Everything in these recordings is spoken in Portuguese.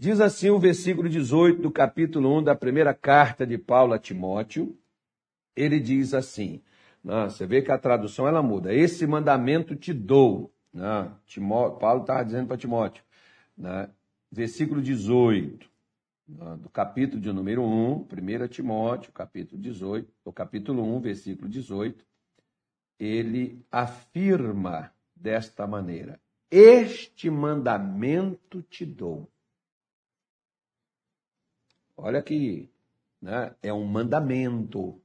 Diz assim o versículo 18 do capítulo 1 da primeira carta de Paulo a Timóteo. Ele diz assim: né, você vê que a tradução ela muda. Esse mandamento te dou. Né? Timó, Paulo estava dizendo para Timóteo. Né? Versículo 18 né, do capítulo de número 1, 1 Timóteo, capítulo 18, o capítulo 1, versículo 18, ele afirma desta maneira: Este mandamento te dou. Olha que né, é um mandamento.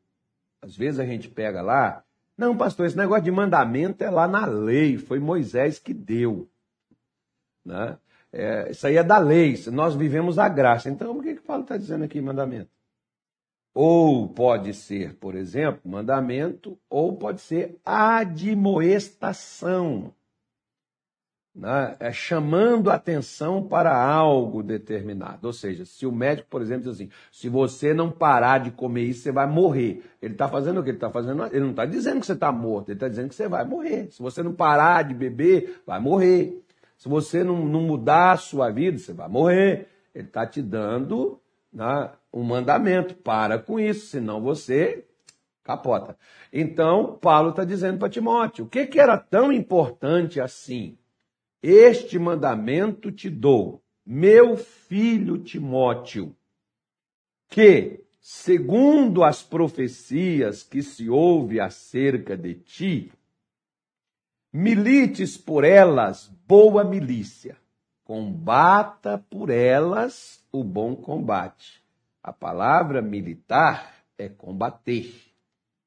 Às vezes a gente pega lá, não, pastor, esse negócio de mandamento é lá na lei, foi Moisés que deu. Né? É, isso aí é da lei, nós vivemos a graça. Então, o que, que Paulo está dizendo aqui, mandamento? Ou pode ser, por exemplo, mandamento, ou pode ser admoestação. Né? É chamando atenção para algo determinado. Ou seja, se o médico, por exemplo, diz assim: se você não parar de comer isso, você vai morrer. Ele está fazendo o que? Ele está fazendo. Ele não está dizendo que você está morto, ele está dizendo que você vai morrer. Se você não parar de beber, vai morrer. Se você não, não mudar a sua vida, você vai morrer. Ele está te dando né, um mandamento. Para com isso, senão você capota. Então, Paulo está dizendo para Timóteo: o que, que era tão importante assim? Este mandamento te dou, meu filho Timóteo, que, segundo as profecias que se ouve acerca de ti, milites por elas boa milícia, combata por elas o bom combate. A palavra militar é combater.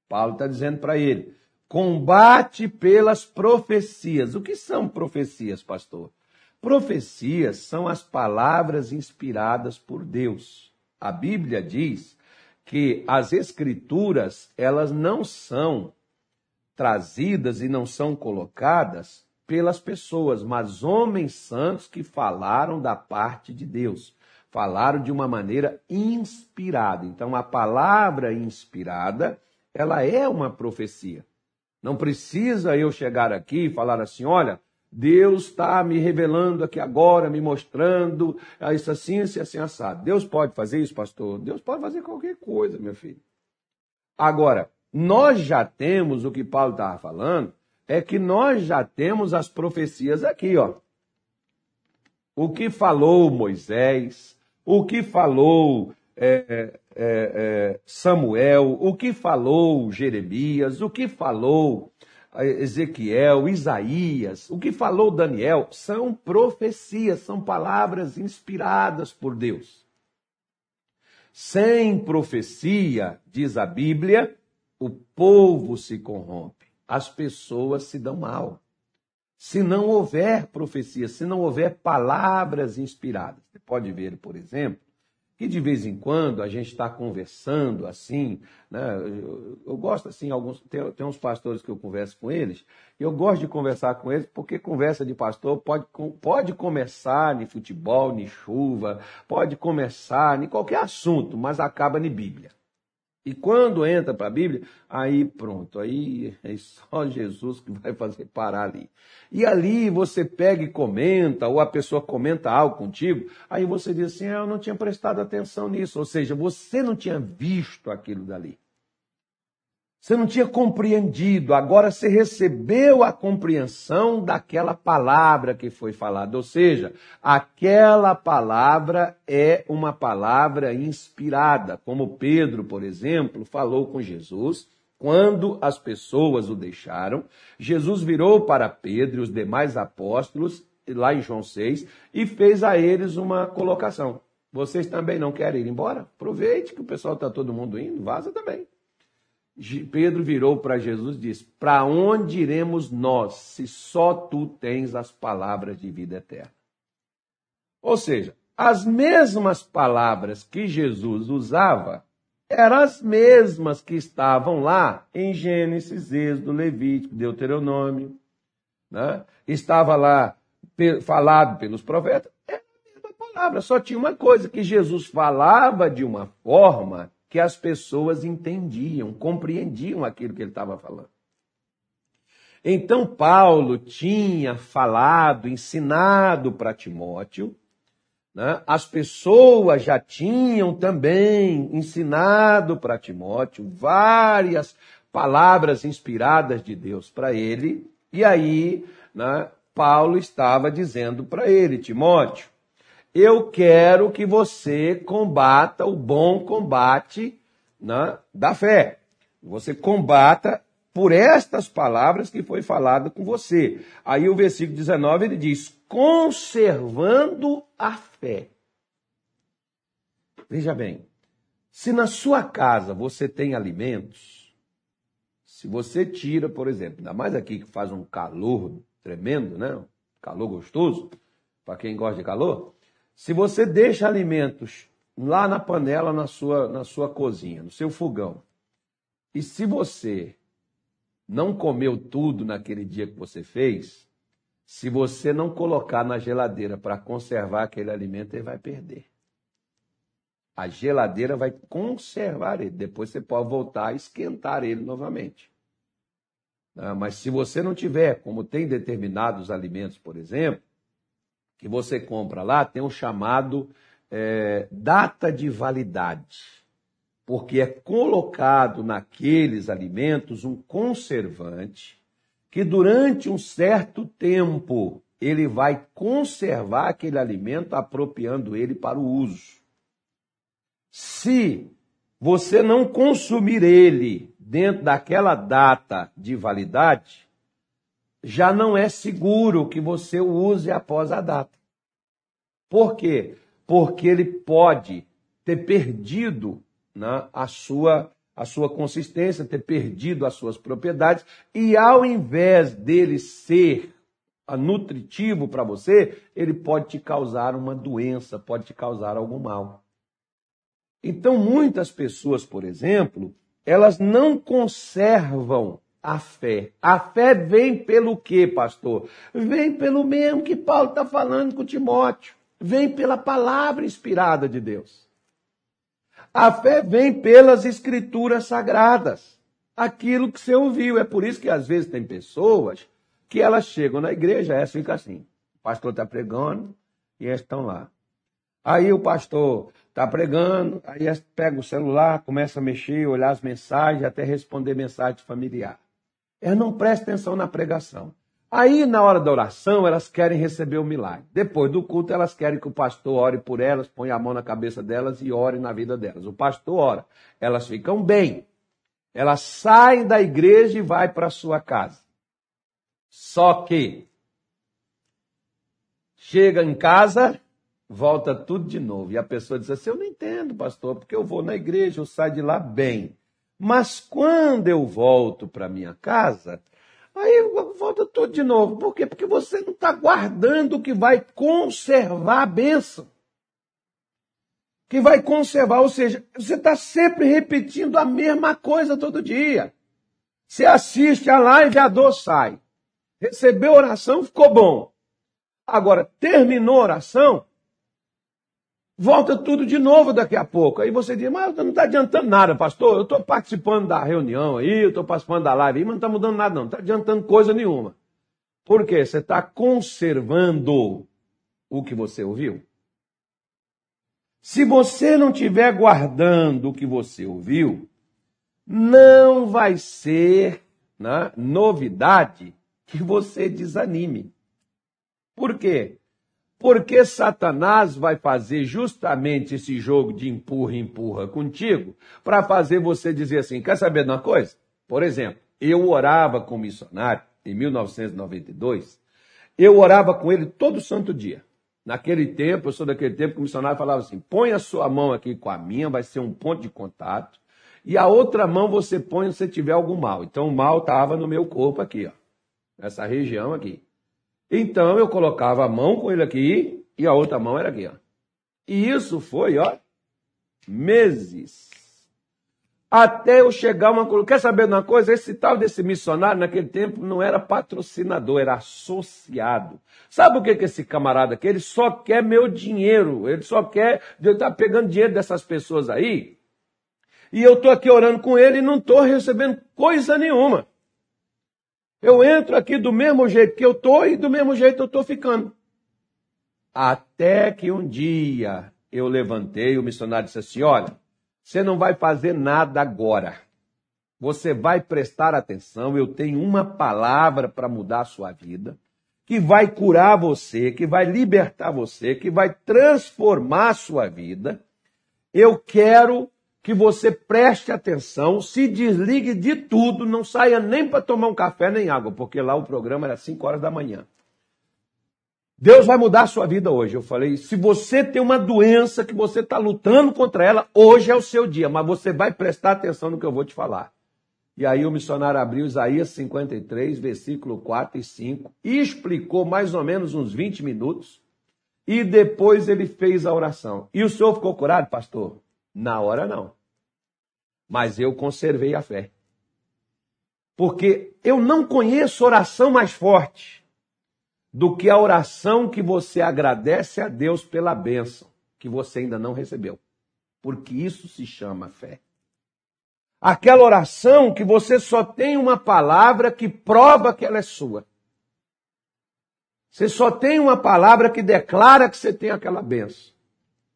Paulo está dizendo para ele: combate pelas profecias. O que são profecias, pastor? Profecias são as palavras inspiradas por Deus. A Bíblia diz que as escrituras, elas não são trazidas e não são colocadas pelas pessoas, mas homens santos que falaram da parte de Deus. Falaram de uma maneira inspirada. Então, a palavra inspirada, ela é uma profecia. Não precisa eu chegar aqui e falar assim: olha, Deus está me revelando aqui agora, me mostrando isso assim, isso assim, assado. Deus pode fazer isso, pastor? Deus pode fazer qualquer coisa, meu filho. Agora, nós já temos o que Paulo estava falando, é que nós já temos as profecias aqui, ó. O que falou Moisés, o que falou é, é, é, Samuel, o que falou Jeremias, o que falou é, Ezequiel, Isaías, o que falou Daniel, são profecias, são palavras inspiradas por Deus. Sem profecia, diz a Bíblia, o povo se corrompe as pessoas se dão mal. Se não houver profecia, se não houver palavras inspiradas. Você pode ver, por exemplo, que de vez em quando a gente está conversando assim, né? eu, eu, gosto assim, alguns, tem, tem uns pastores que eu converso com eles, e eu gosto de conversar com eles porque conversa de pastor pode, pode começar em futebol, em chuva, pode começar em qualquer assunto, mas acaba em Bíblia. E quando entra para a Bíblia, aí pronto, aí é só Jesus que vai fazer parar ali. E ali você pega e comenta, ou a pessoa comenta algo contigo, aí você diz assim: ah, eu não tinha prestado atenção nisso. Ou seja, você não tinha visto aquilo dali. Você não tinha compreendido, agora você recebeu a compreensão daquela palavra que foi falada. Ou seja, aquela palavra é uma palavra inspirada, como Pedro, por exemplo, falou com Jesus. Quando as pessoas o deixaram, Jesus virou para Pedro e os demais apóstolos, lá em João 6, e fez a eles uma colocação. Vocês também não querem ir embora? Aproveite que o pessoal está todo mundo indo, vaza também. Pedro virou para Jesus e disse: Para onde iremos nós, se só tu tens as palavras de vida eterna? Ou seja, as mesmas palavras que Jesus usava eram as mesmas que estavam lá em Gênesis, Êxodo, Levítico, Deuteronômio. Né? Estava lá falado pelos profetas, era a mesma palavra, só tinha uma coisa, que Jesus falava de uma forma que as pessoas entendiam, compreendiam aquilo que ele estava falando. Então, Paulo tinha falado, ensinado para Timóteo, né, as pessoas já tinham também ensinado para Timóteo várias palavras inspiradas de Deus para ele, e aí né, Paulo estava dizendo para ele, Timóteo, eu quero que você combata o bom combate né, da fé. Você combata por estas palavras que foi falado com você. Aí o versículo 19 ele diz: conservando a fé. Veja bem, se na sua casa você tem alimentos, se você tira, por exemplo, ainda mais aqui que faz um calor tremendo, né? Calor gostoso, para quem gosta de calor. Se você deixa alimentos lá na panela, na sua, na sua cozinha, no seu fogão, e se você não comeu tudo naquele dia que você fez, se você não colocar na geladeira para conservar aquele alimento, ele vai perder. A geladeira vai conservar ele. Depois você pode voltar a esquentar ele novamente. Ah, mas se você não tiver, como tem determinados alimentos, por exemplo, que você compra lá, tem um chamado é, data de validade porque é colocado naqueles alimentos um conservante que durante um certo tempo ele vai conservar aquele alimento apropriando ele para o uso. Se você não consumir ele dentro daquela data de validade, já não é seguro que você o use após a data. Por quê? Porque ele pode ter perdido né, a, sua, a sua consistência, ter perdido as suas propriedades, e ao invés dele ser nutritivo para você, ele pode te causar uma doença, pode te causar algum mal. Então, muitas pessoas, por exemplo, elas não conservam a fé. A fé vem pelo quê, pastor? Vem pelo mesmo que Paulo está falando com Timóteo. Vem pela palavra inspirada de Deus. A fé vem pelas escrituras sagradas. Aquilo que você ouviu. É por isso que às vezes tem pessoas que elas chegam na igreja, essa fica assim. O pastor está pregando e elas estão lá. Aí o pastor está pregando, aí pega o celular, começa a mexer, olhar as mensagens, até responder mensagem familiar. Elas não prestam atenção na pregação. Aí, na hora da oração, elas querem receber o milagre. Depois do culto, elas querem que o pastor ore por elas, ponha a mão na cabeça delas e ore na vida delas. O pastor ora. Elas ficam bem. Elas saem da igreja e vai para sua casa. Só que chega em casa, volta tudo de novo. E a pessoa diz assim: Eu não entendo, pastor, porque eu vou na igreja, eu saio de lá bem. Mas quando eu volto para minha casa, Aí volta tudo de novo. Por quê? Porque você não está guardando o que vai conservar a bênção. Que vai conservar, ou seja, você está sempre repetindo a mesma coisa todo dia. Você assiste a live, a dor sai. Recebeu oração, ficou bom. Agora, terminou a oração, volta tudo de novo daqui a pouco. Aí você diz, mas não está adiantando nada, pastor. Eu estou participando da reunião aí, eu estou participando da live aí, mas não está mudando nada, não. Não está adiantando coisa nenhuma. Por quê? Você está conservando o que você ouviu. Se você não estiver guardando o que você ouviu, não vai ser né, novidade que você desanime. Por quê? Porque Satanás vai fazer justamente esse jogo de empurra-empurra contigo para fazer você dizer assim: quer saber de uma coisa? Por exemplo, eu orava com um missionário em 1992, eu orava com ele todo santo dia. Naquele tempo, eu sou daquele tempo que o missionário falava assim: põe a sua mão aqui com a minha, vai ser um ponto de contato, e a outra mão você põe se tiver algum mal. Então o mal estava no meu corpo aqui, ó, nessa região aqui. Então eu colocava a mão com ele aqui e a outra mão era aqui, ó. E isso foi, ó, meses. Até eu chegar uma Quer saber de uma coisa? Esse tal desse missionário naquele tempo não era patrocinador, era associado. Sabe o que que esse camarada quer? Ele só quer meu dinheiro. Ele só quer. Estar tá pegando dinheiro dessas pessoas aí. E eu estou aqui orando com ele e não estou recebendo coisa nenhuma. Eu entro aqui do mesmo jeito que eu estou e do mesmo jeito eu estou ficando. Até que um dia eu levantei, o missionário disse assim: Olha, você não vai fazer nada agora. Você vai prestar atenção. Eu tenho uma palavra para mudar a sua vida, que vai curar você, que vai libertar você, que vai transformar a sua vida. Eu quero que você preste atenção, se desligue de tudo, não saia nem para tomar um café nem água, porque lá o programa era 5 horas da manhã. Deus vai mudar a sua vida hoje. Eu falei, se você tem uma doença que você está lutando contra ela, hoje é o seu dia, mas você vai prestar atenção no que eu vou te falar. E aí o missionário abriu Isaías 53, versículo 4 e 5, e explicou mais ou menos uns 20 minutos, e depois ele fez a oração. E o senhor ficou curado, pastor? Na hora não mas eu conservei a fé. Porque eu não conheço oração mais forte do que a oração que você agradece a Deus pela bênção que você ainda não recebeu. Porque isso se chama fé. Aquela oração que você só tem uma palavra que prova que ela é sua. Você só tem uma palavra que declara que você tem aquela benção.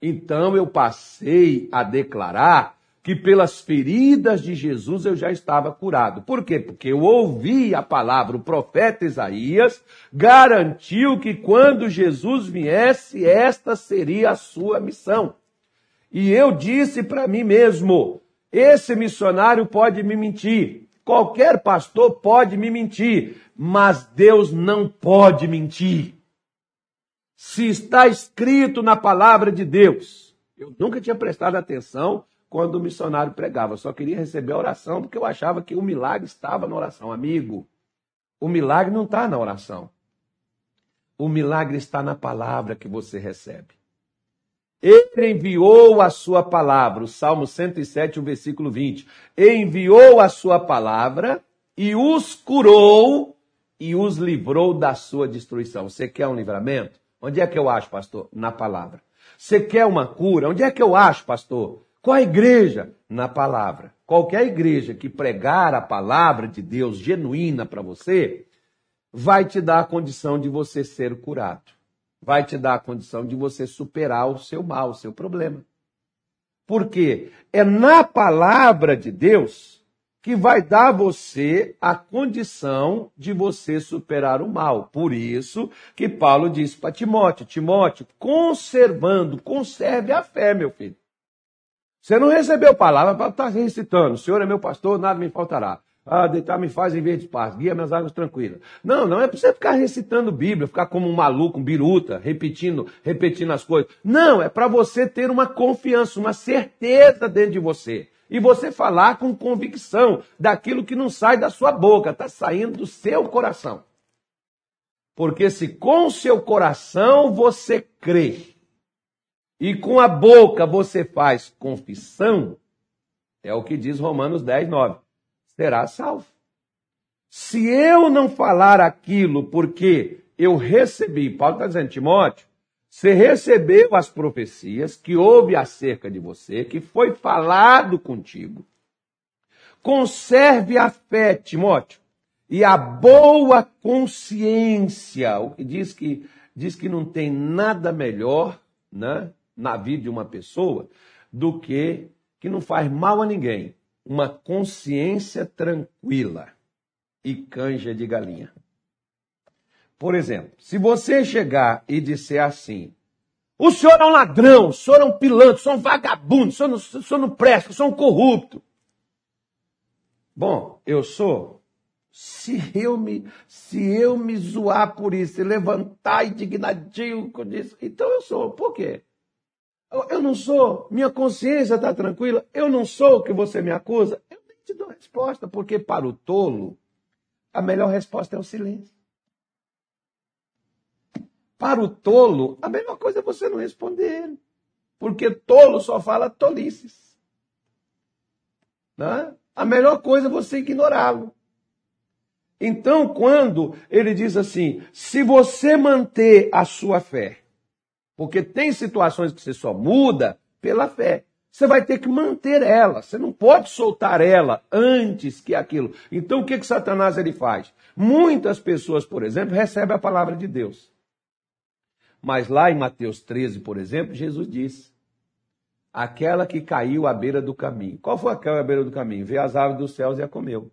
Então eu passei a declarar que pelas feridas de Jesus eu já estava curado. Por quê? Porque eu ouvi a palavra, o profeta Isaías garantiu que quando Jesus viesse, esta seria a sua missão. E eu disse para mim mesmo: esse missionário pode me mentir, qualquer pastor pode me mentir, mas Deus não pode mentir. Se está escrito na palavra de Deus, eu nunca tinha prestado atenção quando o missionário pregava. Eu só queria receber a oração porque eu achava que o milagre estava na oração. Amigo, o milagre não está na oração. O milagre está na palavra que você recebe. Ele enviou a sua palavra, o Salmo 107, o versículo 20. Enviou a sua palavra e os curou e os livrou da sua destruição. Você quer um livramento? Onde é que eu acho, pastor? Na palavra. Você quer uma cura? Onde é que eu acho, pastor? Qual a igreja? Na palavra. Qualquer igreja que pregar a palavra de Deus genuína para você, vai te dar a condição de você ser curado. Vai te dar a condição de você superar o seu mal, o seu problema. Porque é na palavra de Deus que vai dar a você a condição de você superar o mal. Por isso que Paulo disse para Timóteo: Timóteo, conservando, conserve a fé, meu filho. Você não recebeu palavra para estar recitando. O Senhor é meu pastor, nada me faltará. Ah, deitar me faz em vez de paz, guia minhas águas tranquilas. Não, não é para você ficar recitando Bíblia, ficar como um maluco, um biruta, repetindo, repetindo as coisas. Não, é para você ter uma confiança, uma certeza dentro de você. E você falar com convicção daquilo que não sai da sua boca, está saindo do seu coração. Porque se com seu coração você crê e com a boca você faz confissão, é o que diz Romanos 10, 9, será salvo. Se eu não falar aquilo porque eu recebi, Paulo está dizendo, Timóteo, você recebeu as profecias que houve acerca de você, que foi falado contigo. Conserve a fé, Timóteo, e a boa consciência, o que diz que diz que não tem nada melhor, né, na vida de uma pessoa do que, que não faz mal a ninguém, uma consciência tranquila e canja de galinha. Por exemplo, se você chegar e disser assim: o senhor é um ladrão, o senhor é um pilantra, o senhor é um vagabundo, o senhor não, o senhor não presta, o senhor é um corrupto. Bom, eu sou. Se eu me, se eu me zoar por isso levantar indignadinho com isso, então eu sou. Por quê? Eu não sou, minha consciência está tranquila, eu não sou o que você me acusa. Eu nem te dou resposta, porque para o tolo, a melhor resposta é o silêncio. Para o tolo, a melhor coisa é você não responder. Porque tolo só fala tolices. Né? A melhor coisa é você ignorá-lo. Então, quando ele diz assim: se você manter a sua fé, porque tem situações que você só muda pela fé. Você vai ter que manter ela. Você não pode soltar ela antes que aquilo. Então o que, que Satanás ele faz? Muitas pessoas, por exemplo, recebem a palavra de Deus. Mas lá em Mateus 13, por exemplo, Jesus disse: aquela que caiu à beira do caminho. Qual foi aquela à beira do caminho? Veio as aves dos céus e a comeu.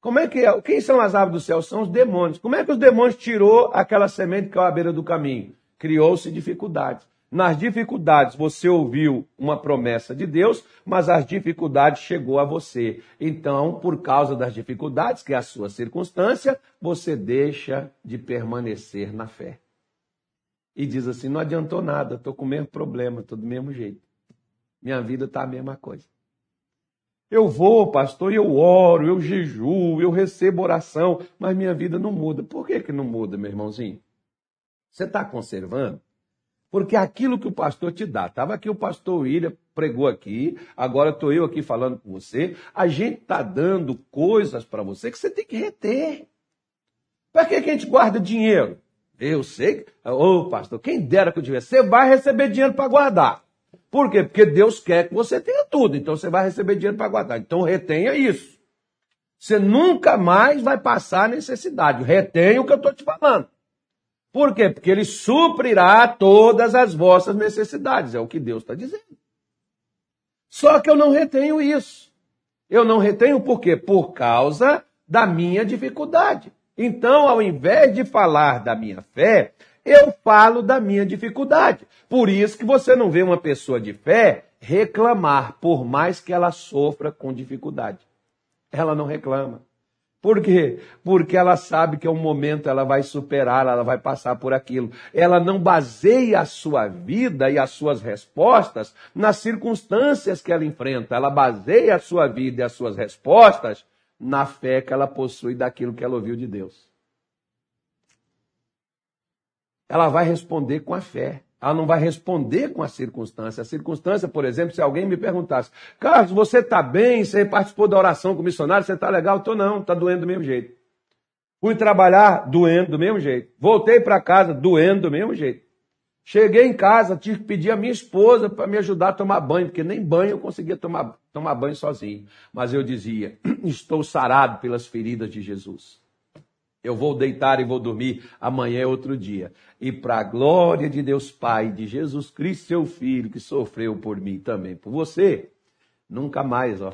Como é que é? Quem são as aves do céu? São os demônios. Como é que os demônios tirou aquela semente que caiu à beira do caminho? Criou-se dificuldades. Nas dificuldades você ouviu uma promessa de Deus, mas as dificuldades chegou a você. Então, por causa das dificuldades, que é a sua circunstância, você deixa de permanecer na fé. E diz assim: não adiantou nada, estou com o mesmo problema, estou do mesmo jeito. Minha vida está a mesma coisa. Eu vou, pastor, eu oro, eu jejuo, eu recebo oração, mas minha vida não muda. Por que, que não muda, meu irmãozinho? Você está conservando? Porque aquilo que o pastor te dá, estava aqui o pastor William, pregou aqui, agora estou eu aqui falando com você, a gente está dando coisas para você que você tem que reter. Para que, que a gente guarda dinheiro? Eu sei, ô oh, pastor, quem dera que eu tivesse, você vai receber dinheiro para guardar. Por quê? Porque Deus quer que você tenha tudo, então você vai receber dinheiro para guardar. Então retenha isso. Você nunca mais vai passar necessidade. Retenha o que eu estou te falando. Por quê? Porque ele suprirá todas as vossas necessidades, é o que Deus está dizendo. Só que eu não retenho isso. Eu não retenho por quê? Por causa da minha dificuldade. Então, ao invés de falar da minha fé, eu falo da minha dificuldade. Por isso que você não vê uma pessoa de fé reclamar, por mais que ela sofra com dificuldade. Ela não reclama. Por quê? Porque ela sabe que é um momento ela vai superar, ela vai passar por aquilo. Ela não baseia a sua vida e as suas respostas nas circunstâncias que ela enfrenta. Ela baseia a sua vida e as suas respostas na fé que ela possui daquilo que ela ouviu de Deus. Ela vai responder com a fé. Ela não vai responder com a circunstância. A circunstância, por exemplo, se alguém me perguntasse, Carlos, você está bem? Você participou da oração com o missionário? Você está legal? Estou não, está doendo do mesmo jeito. Fui trabalhar doendo do mesmo jeito. Voltei para casa doendo do mesmo jeito. Cheguei em casa, tive que pedir a minha esposa para me ajudar a tomar banho, porque nem banho eu conseguia tomar, tomar banho sozinho. Mas eu dizia: estou sarado pelas feridas de Jesus. Eu vou deitar e vou dormir, amanhã é outro dia. E para a glória de Deus Pai, de Jesus Cristo, seu Filho, que sofreu por mim também, por você, nunca mais, ó.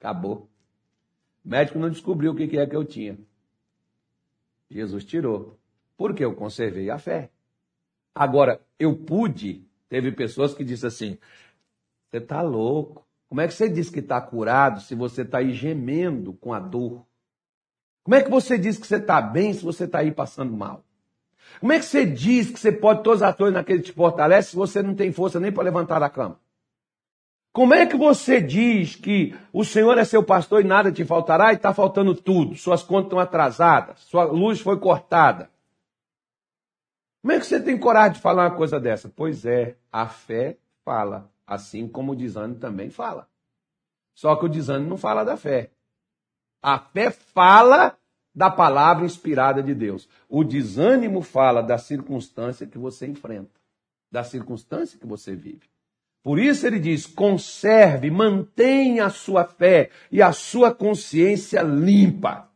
Acabou. O médico não descobriu o que é que eu tinha. Jesus tirou. Porque eu conservei a fé. Agora, eu pude. Teve pessoas que disseram assim: você está louco. Como é que você diz que está curado se você está aí gemendo com a dor? Como é que você diz que você está bem se você está aí passando mal? Como é que você diz que você pode todas as coisas naquele te fortalece se você não tem força nem para levantar a cama? Como é que você diz que o Senhor é seu pastor e nada te faltará e está faltando tudo? Suas contas estão atrasadas, sua luz foi cortada. Como é que você tem coragem de falar uma coisa dessa? Pois é, a fé fala, assim como o desânimo também fala. Só que o desânimo não fala da fé. A fé fala da palavra inspirada de Deus. O desânimo fala da circunstância que você enfrenta, da circunstância que você vive. Por isso ele diz: conserve, mantenha a sua fé e a sua consciência limpa.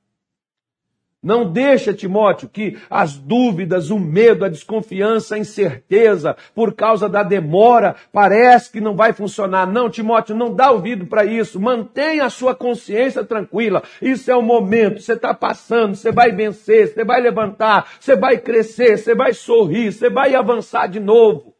Não deixa, Timóteo, que as dúvidas, o medo, a desconfiança, a incerteza, por causa da demora, parece que não vai funcionar. Não, Timóteo, não dá ouvido para isso. Mantenha a sua consciência tranquila. Isso é o momento. Você está passando, você vai vencer, você vai levantar, você vai crescer, você vai sorrir, você vai avançar de novo.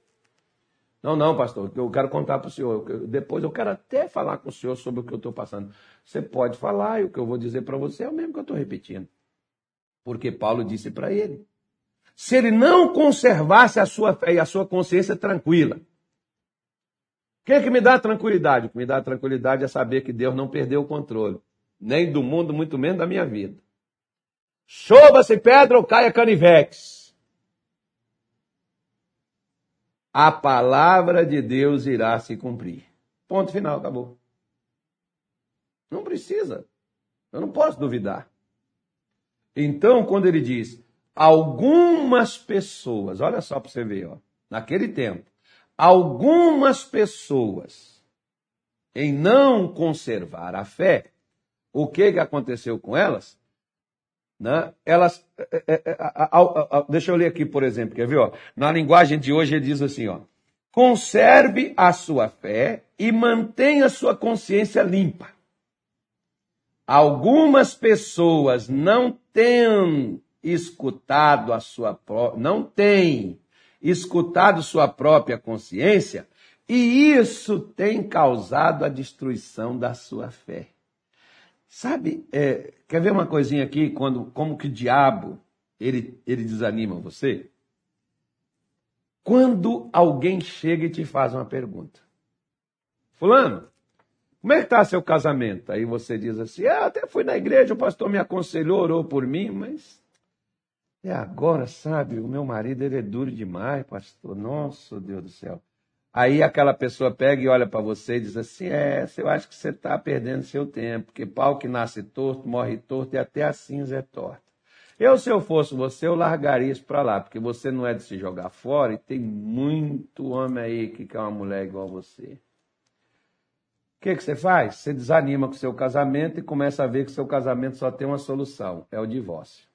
Não, não, pastor, eu quero contar para o senhor. Depois eu quero até falar com o senhor sobre o que eu estou passando. Você pode falar e o que eu vou dizer para você é o mesmo que eu estou repetindo. Porque Paulo disse para ele: se ele não conservasse a sua fé e a sua consciência tranquila, o que, é que me dá tranquilidade? O que me dá tranquilidade é saber que Deus não perdeu o controle, nem do mundo, muito menos da minha vida. Chova-se pedra ou caia canivex. A palavra de Deus irá se cumprir. Ponto final, acabou. Não precisa. Eu não posso duvidar. Então, quando ele diz algumas pessoas, olha só para você ver, ó, naquele tempo, algumas pessoas em não conservar a fé, o que, que aconteceu com elas? né, elas. É, é, é, deixa eu ler aqui, por exemplo, quer ver? Ó, na linguagem de hoje ele diz assim: ó, conserve a sua fé e mantenha a sua consciência limpa. Algumas pessoas não têm escutado a sua não têm escutado sua própria consciência, e isso tem causado a destruição da sua fé. Sabe, é, quer ver uma coisinha aqui, quando, como que o diabo ele, ele desanima você? Quando alguém chega e te faz uma pergunta. Fulano, como é que está seu casamento? Aí você diz assim, ah, até fui na igreja, o pastor me aconselhou, orou por mim, mas é agora, sabe, o meu marido ele é duro demais, pastor. Nossa, Deus do céu. Aí aquela pessoa pega e olha para você e diz assim: É, eu acho que você está perdendo seu tempo, porque pau que nasce torto, morre torto e até a cinza é torta. Eu, se eu fosse você, eu largaria isso para lá, porque você não é de se jogar fora e tem muito homem aí que quer uma mulher igual a você. O que, que você faz? Você desanima com o seu casamento e começa a ver que o seu casamento só tem uma solução: é o divórcio.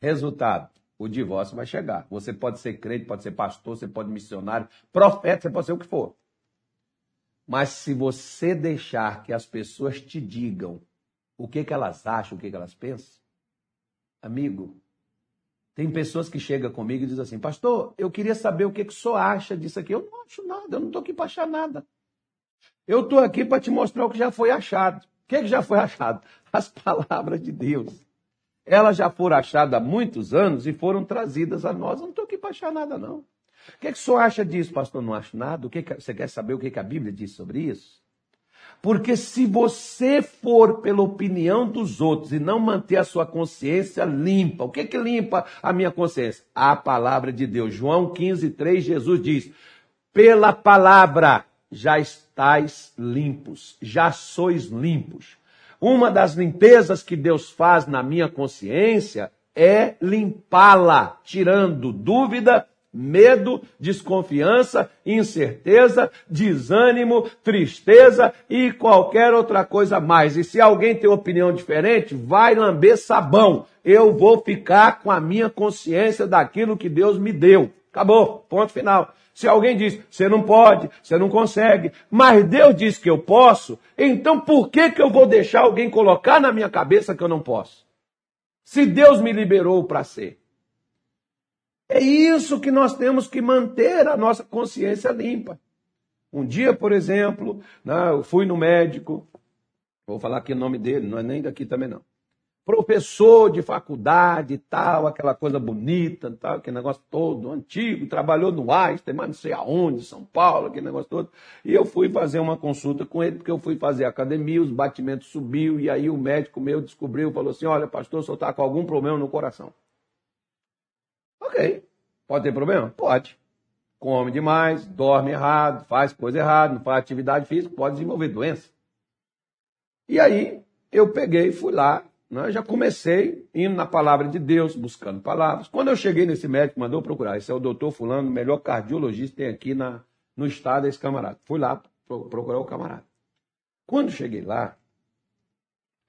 Resultado: o divórcio vai chegar. Você pode ser crente, pode ser pastor, você pode missionário, profeta, você pode ser o que for. Mas se você deixar que as pessoas te digam o que, que elas acham, o que, que elas pensam, amigo, tem pessoas que chegam comigo e dizem assim, pastor, eu queria saber o que, que o senhor acha disso aqui. Eu não acho nada, eu não estou aqui para achar nada. Eu estou aqui para te mostrar o que já foi achado. O que, que já foi achado? As palavras de Deus. Elas já foram achadas há muitos anos e foram trazidas a nós. Eu não estou aqui para achar nada, não. O que, é que o senhor acha disso, pastor? Não acho nada. O que, que você quer saber o que, que a Bíblia diz sobre isso? Porque se você for pela opinião dos outros e não manter a sua consciência limpa, o que que limpa a minha consciência? A palavra de Deus. João 15, 3, Jesus diz: pela palavra já estáis limpos, já sois limpos. Uma das limpezas que Deus faz na minha consciência é limpá-la, tirando dúvida, medo, desconfiança, incerteza, desânimo, tristeza e qualquer outra coisa mais. E se alguém tem opinião diferente, vai lamber sabão. Eu vou ficar com a minha consciência daquilo que Deus me deu. Acabou, ponto final. Se alguém diz, você não pode, você não consegue, mas Deus diz que eu posso, então por que, que eu vou deixar alguém colocar na minha cabeça que eu não posso? Se Deus me liberou para ser. É isso que nós temos que manter a nossa consciência limpa. Um dia, por exemplo, né, eu fui no médico, vou falar aqui o nome dele, não é nem daqui também não professor de faculdade e tal, aquela coisa bonita, tal, aquele negócio todo antigo, trabalhou no Einstein, mas não sei aonde, São Paulo, aquele negócio todo. E eu fui fazer uma consulta com ele, porque eu fui fazer academia, os batimentos subiu, e aí o médico meu descobriu, falou assim, olha, pastor, o senhor está com algum problema no coração. Ok, pode ter problema? Pode. Come demais, dorme errado, faz coisa errada, não faz atividade física, pode desenvolver doença. E aí eu peguei, fui lá, né? Já comecei indo na palavra de Deus, buscando palavras. Quando eu cheguei nesse médico, mandou procurar. Esse é o doutor Fulano, o melhor cardiologista tem aqui na, no estado, esse camarada. Fui lá procurar o camarada. Quando cheguei lá,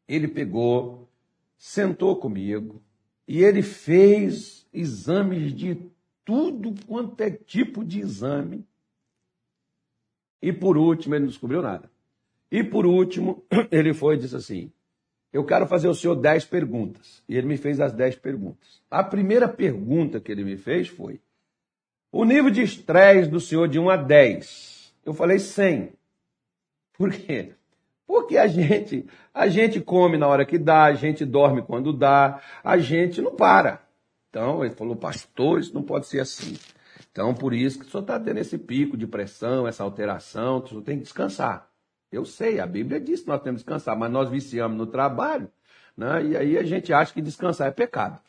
ele pegou, sentou comigo e ele fez exames de tudo quanto é tipo de exame. E por último, ele não descobriu nada. E por último, ele foi e disse assim: eu quero fazer ao senhor dez perguntas. E ele me fez as dez perguntas. A primeira pergunta que ele me fez foi: o nível de estresse do senhor de 1 a 10? Eu falei 100. Por quê? Porque a gente, a gente come na hora que dá, a gente dorme quando dá, a gente não para. Então, ele falou, pastor, isso não pode ser assim. Então, por isso que o senhor está tendo esse pico de pressão, essa alteração, o senhor tem que descansar. Eu sei, a Bíblia diz que nós temos que descansar, mas nós viciamos no trabalho, né? e aí a gente acha que descansar é pecado.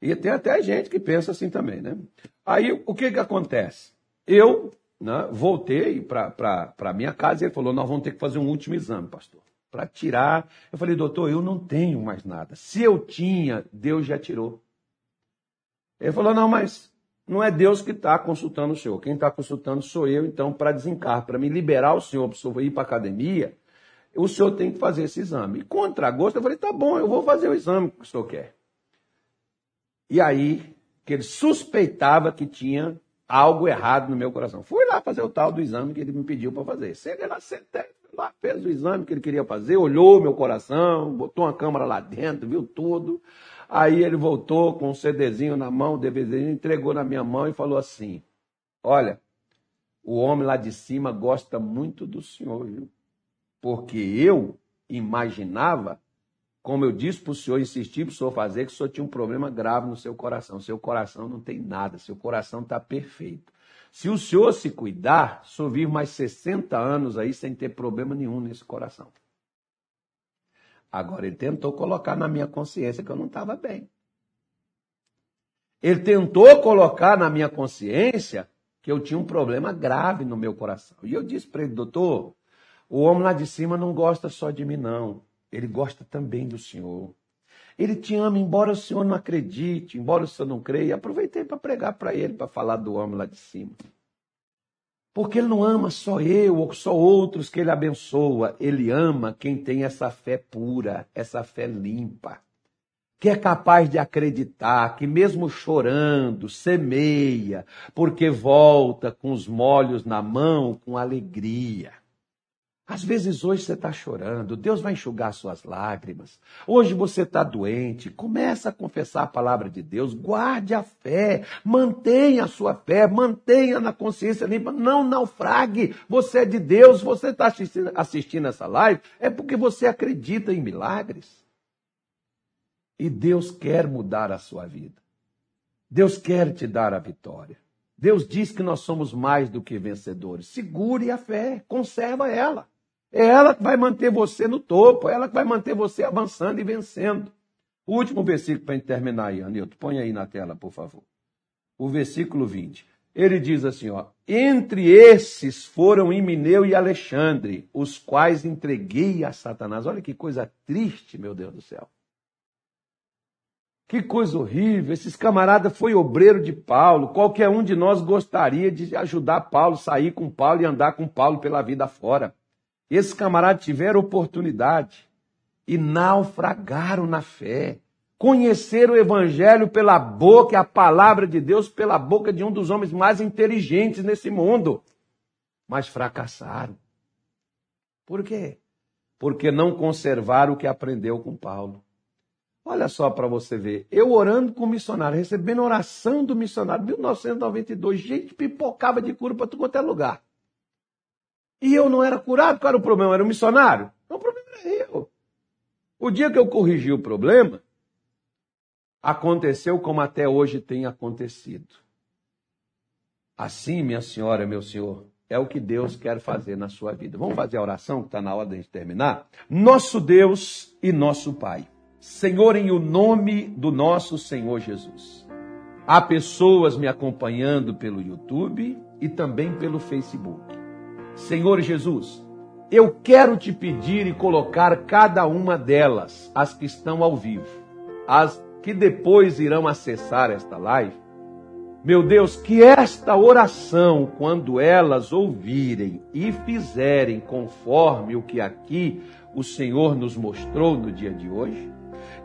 E tem até gente que pensa assim também, né? Aí o que que acontece? Eu né, voltei para a minha casa e ele falou: Nós vamos ter que fazer um último exame, pastor, para tirar. Eu falei, doutor, eu não tenho mais nada. Se eu tinha, Deus já tirou. Ele falou: Não, mas não é Deus que está consultando o senhor. Quem está consultando sou eu, então, para desencarnar, para me liberar o senhor, para ir para a academia, o senhor tem que fazer esse exame. E contra gosto, eu falei, tá bom, eu vou fazer o exame que o senhor quer. E aí, que ele suspeitava que tinha algo errado no meu coração. Fui lá fazer o tal do exame que ele me pediu para fazer. Cheguei lá, sentei, lá, fez o exame que ele queria fazer, olhou meu coração, botou uma câmera lá dentro, viu tudo. Aí ele voltou com um CDzinho na mão, o DVDzinho, entregou na minha mão e falou assim: Olha, o homem lá de cima gosta muito do senhor, viu? Porque eu imaginava, como eu disse para o senhor, insisti para o senhor fazer, que o senhor tinha um problema grave no seu coração. Seu coração não tem nada, seu coração está perfeito. Se o senhor se cuidar, o senhor vive mais 60 anos aí sem ter problema nenhum nesse coração. Agora, ele tentou colocar na minha consciência que eu não estava bem. Ele tentou colocar na minha consciência que eu tinha um problema grave no meu coração. E eu disse para ele, doutor, o homem lá de cima não gosta só de mim, não. Ele gosta também do Senhor. Ele te ama, embora o Senhor não acredite, embora o Senhor não creia. Aproveitei para pregar para ele, para falar do homem lá de cima. Porque ele não ama só eu ou só outros que ele abençoa. Ele ama quem tem essa fé pura, essa fé limpa. Que é capaz de acreditar que, mesmo chorando, semeia, porque volta com os molhos na mão com alegria. Às vezes hoje você está chorando, Deus vai enxugar suas lágrimas. Hoje você está doente, começa a confessar a palavra de Deus, guarde a fé, mantenha a sua fé, mantenha na consciência limpa, não naufrague. Você é de Deus, você está assistindo, assistindo essa live, é porque você acredita em milagres. E Deus quer mudar a sua vida. Deus quer te dar a vitória. Deus diz que nós somos mais do que vencedores. Segure a fé, conserva ela. É ela que vai manter você no topo, é ela que vai manter você avançando e vencendo. O último versículo para terminar aí, Anilton, põe aí na tela, por favor. O versículo 20. Ele diz assim, ó: Entre esses foram Imineu e Alexandre, os quais entreguei a Satanás. Olha que coisa triste, meu Deus do céu. Que coisa horrível. Esses camaradas foi obreiro de Paulo. Qualquer um de nós gostaria de ajudar Paulo, sair com Paulo e andar com Paulo pela vida fora. Esses camaradas tiveram oportunidade e naufragaram na fé. Conheceram o evangelho pela boca a palavra de Deus pela boca de um dos homens mais inteligentes nesse mundo. Mas fracassaram. Por quê? Porque não conservaram o que aprendeu com Paulo. Olha só para você ver. Eu orando com o missionário, recebendo oração do missionário, 1992, gente pipocava de cura para tudo quanto é lugar. E eu não era curado, qual era o problema? Era o missionário? Não, o problema era eu. O dia que eu corrigi o problema, aconteceu como até hoje tem acontecido. Assim, minha senhora, meu senhor, é o que Deus quer fazer na sua vida. Vamos fazer a oração que está na hora de terminar? Nosso Deus e nosso Pai. Senhor, em o nome do nosso Senhor Jesus. Há pessoas me acompanhando pelo YouTube e também pelo Facebook. Senhor Jesus, eu quero te pedir e colocar cada uma delas, as que estão ao vivo, as que depois irão acessar esta live. Meu Deus, que esta oração, quando elas ouvirem e fizerem conforme o que aqui o Senhor nos mostrou no dia de hoje,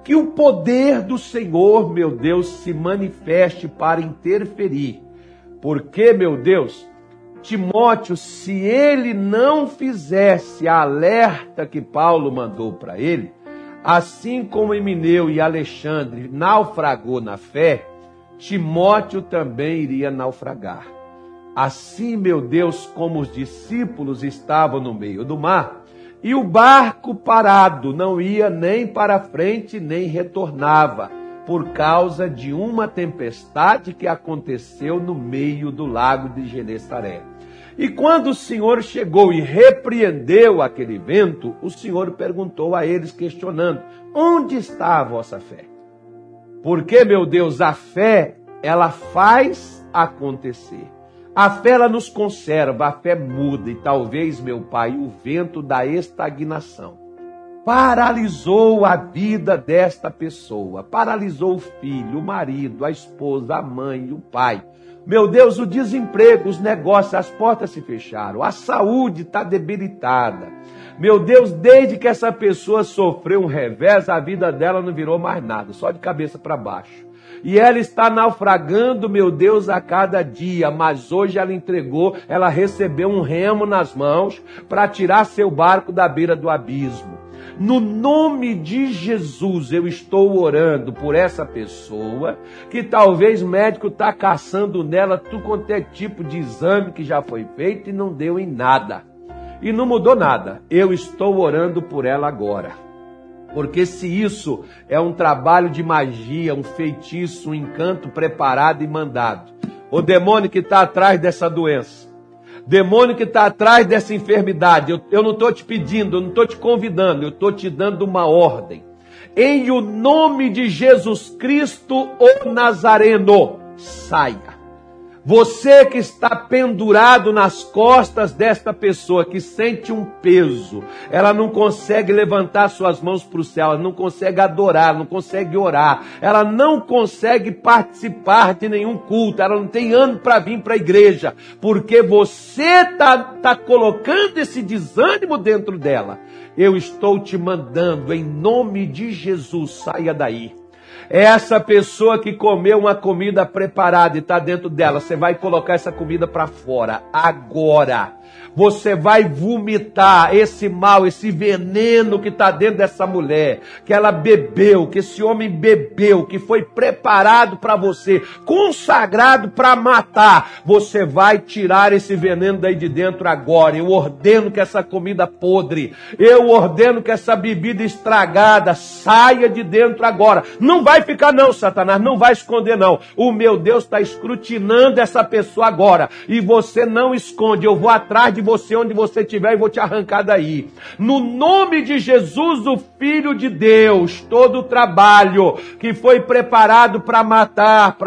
que o poder do Senhor, meu Deus, se manifeste para interferir. Porque, meu Deus, Timóteo, se ele não fizesse a alerta que Paulo mandou para ele, assim como Emineu e Alexandre naufragou na fé, Timóteo também iria naufragar. Assim, meu Deus, como os discípulos estavam no meio do mar, e o barco parado não ia nem para frente nem retornava por causa de uma tempestade que aconteceu no meio do lago de Genesaré. E quando o Senhor chegou e repreendeu aquele vento, o Senhor perguntou a eles, questionando: Onde está a vossa fé? Porque, meu Deus, a fé, ela faz acontecer. A fé, ela nos conserva, a fé muda. E talvez, meu Pai, o vento da estagnação paralisou a vida desta pessoa, paralisou o filho, o marido, a esposa, a mãe, o pai. Meu Deus, o desemprego, os negócios, as portas se fecharam, a saúde está debilitada. Meu Deus, desde que essa pessoa sofreu um revés, a vida dela não virou mais nada, só de cabeça para baixo. e ela está naufragando, meu Deus, a cada dia, mas hoje ela entregou, ela recebeu um remo nas mãos para tirar seu barco da beira do abismo. No nome de Jesus, eu estou orando por essa pessoa que talvez o médico está caçando nela tudo quanto é tipo de exame que já foi feito e não deu em nada. E não mudou nada. Eu estou orando por ela agora. Porque se isso é um trabalho de magia, um feitiço, um encanto preparado e mandado, o demônio que está atrás dessa doença, demônio que está atrás dessa enfermidade, eu, eu não estou te pedindo, eu não estou te convidando, eu estou te dando uma ordem. Em o nome de Jesus Cristo, o Nazareno, saia. Você que está pendurado nas costas desta pessoa que sente um peso, ela não consegue levantar suas mãos para o céu, ela não consegue adorar, não consegue orar, ela não consegue participar de nenhum culto, ela não tem ano para vir para a igreja, porque você está tá colocando esse desânimo dentro dela. Eu estou te mandando, em nome de Jesus, saia daí essa pessoa que comeu uma comida preparada e está dentro dela, você vai colocar essa comida para fora agora você vai vomitar esse mal, esse veneno que está dentro dessa mulher, que ela bebeu, que esse homem bebeu, que foi preparado para você, consagrado para matar. Você vai tirar esse veneno daí de dentro agora. Eu ordeno que essa comida podre, eu ordeno que essa bebida estragada saia de dentro agora. Não vai ficar, não, Satanás, não vai esconder, não. O meu Deus está escrutinando essa pessoa agora e você não esconde. Eu vou atrás de você onde você estiver e vou te arrancar daí. No nome de Jesus, o Filho de Deus, todo o trabalho que foi preparado para matar,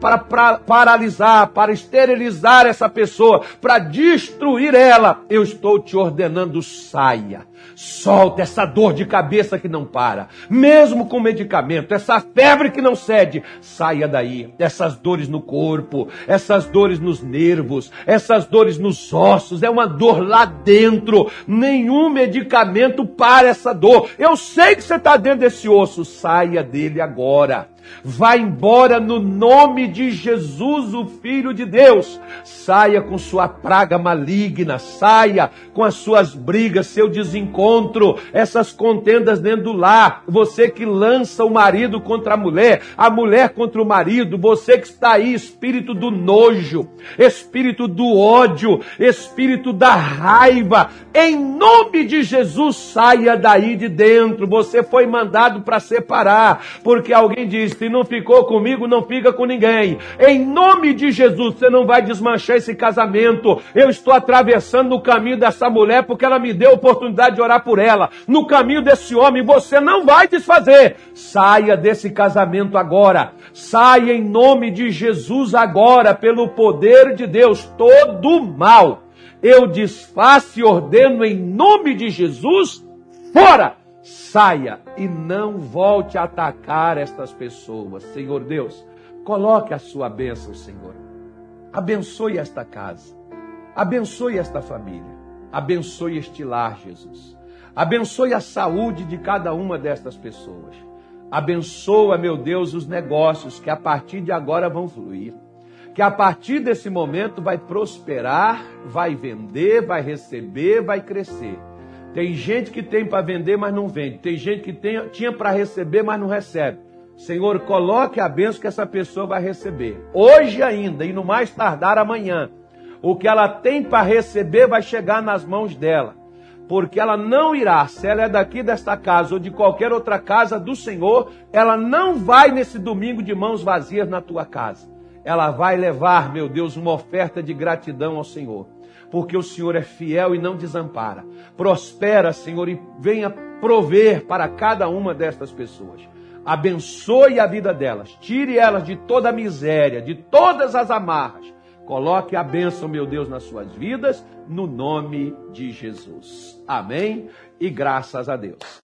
para paralisar, para esterilizar essa pessoa, para destruir ela, eu estou te ordenando, saia Solta essa dor de cabeça que não para, mesmo com medicamento, essa febre que não cede, saia daí. Essas dores no corpo, essas dores nos nervos, essas dores nos ossos, é uma dor lá dentro. Nenhum medicamento para essa dor. Eu sei que você está dentro desse osso, saia dele agora. Vá embora no nome de Jesus, o Filho de Deus. Saia com sua praga maligna, saia com as suas brigas, seu desencontro, essas contendas dentro do lar. Você que lança o marido contra a mulher, a mulher contra o marido, você que está aí, espírito do nojo, espírito do ódio, espírito da raiva, em nome de Jesus, saia daí de dentro. Você foi mandado para separar, porque alguém diz: se não ficou comigo, não fica com ninguém. Em nome de Jesus, você não vai desmanchar esse casamento. Eu estou atravessando o caminho dessa mulher porque ela me deu a oportunidade de orar por ela. No caminho desse homem, você não vai desfazer. Saia desse casamento agora. Saia em nome de Jesus agora, pelo poder de Deus, todo mal. Eu desfaço e ordeno em nome de Jesus, fora! saia e não volte a atacar estas pessoas. Senhor Deus, coloque a sua bênção, Senhor. Abençoe esta casa. Abençoe esta família. Abençoe este lar, Jesus. Abençoe a saúde de cada uma destas pessoas. Abençoa, meu Deus, os negócios que a partir de agora vão fluir. Que a partir desse momento vai prosperar, vai vender, vai receber, vai crescer tem gente que tem para vender, mas não vende. Tem gente que tem, tinha para receber, mas não recebe. Senhor, coloque a bênção que essa pessoa vai receber. Hoje ainda, e no mais tardar amanhã. O que ela tem para receber vai chegar nas mãos dela. Porque ela não irá, se ela é daqui desta casa ou de qualquer outra casa do Senhor, ela não vai nesse domingo de mãos vazias na tua casa. Ela vai levar, meu Deus, uma oferta de gratidão ao Senhor porque o Senhor é fiel e não desampara. Prospera, Senhor, e venha prover para cada uma destas pessoas. Abençoe a vida delas, tire elas de toda a miséria, de todas as amarras. Coloque a bênção, meu Deus, nas suas vidas, no nome de Jesus. Amém e graças a Deus.